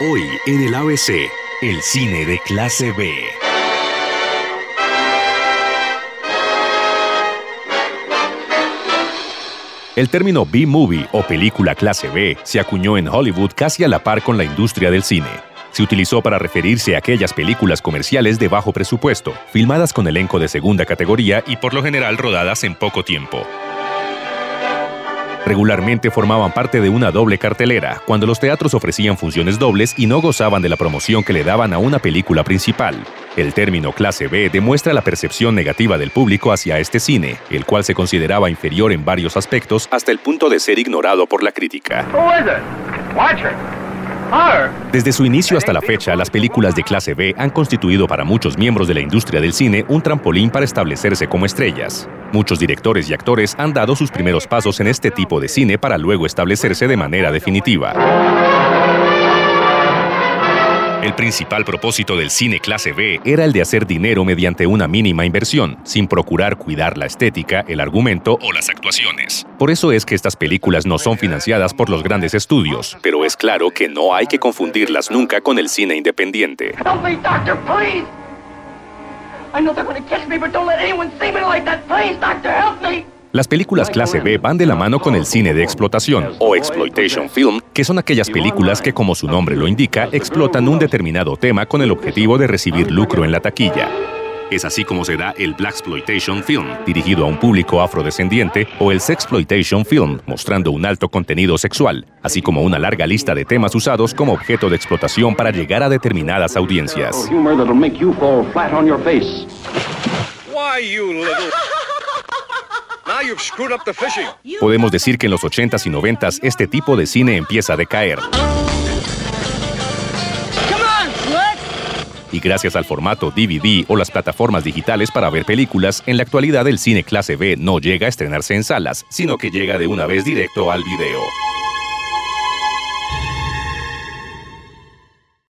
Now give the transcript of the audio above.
Hoy en el ABC, el cine de clase B. El término B-movie o película clase B se acuñó en Hollywood casi a la par con la industria del cine. Se utilizó para referirse a aquellas películas comerciales de bajo presupuesto, filmadas con elenco de segunda categoría y por lo general rodadas en poco tiempo. Regularmente formaban parte de una doble cartelera, cuando los teatros ofrecían funciones dobles y no gozaban de la promoción que le daban a una película principal. El término clase B demuestra la percepción negativa del público hacia este cine, el cual se consideraba inferior en varios aspectos hasta el punto de ser ignorado por la crítica. Desde su inicio hasta la fecha, las películas de clase B han constituido para muchos miembros de la industria del cine un trampolín para establecerse como estrellas. Muchos directores y actores han dado sus primeros pasos en este tipo de cine para luego establecerse de manera definitiva. El principal propósito del cine clase B era el de hacer dinero mediante una mínima inversión, sin procurar cuidar la estética, el argumento o las actuaciones. Por eso es que estas películas no son financiadas por los grandes estudios, pero es claro que no hay que confundirlas nunca con el cine independiente. Las películas clase B van de la mano con el cine de explotación o exploitation film, que son aquellas películas que, como su nombre lo indica, explotan un determinado tema con el objetivo de recibir lucro en la taquilla. Es así como se da el Black Exploitation Film, dirigido a un público afrodescendiente, o el Sexploitation Film, mostrando un alto contenido sexual, así como una larga lista de temas usados como objeto de explotación para llegar a determinadas audiencias. Podemos decir que en los 80s y 90s este tipo de cine empieza a decaer. Y gracias al formato DVD o las plataformas digitales para ver películas, en la actualidad el cine clase B no llega a estrenarse en salas, sino que llega de una vez directo al video.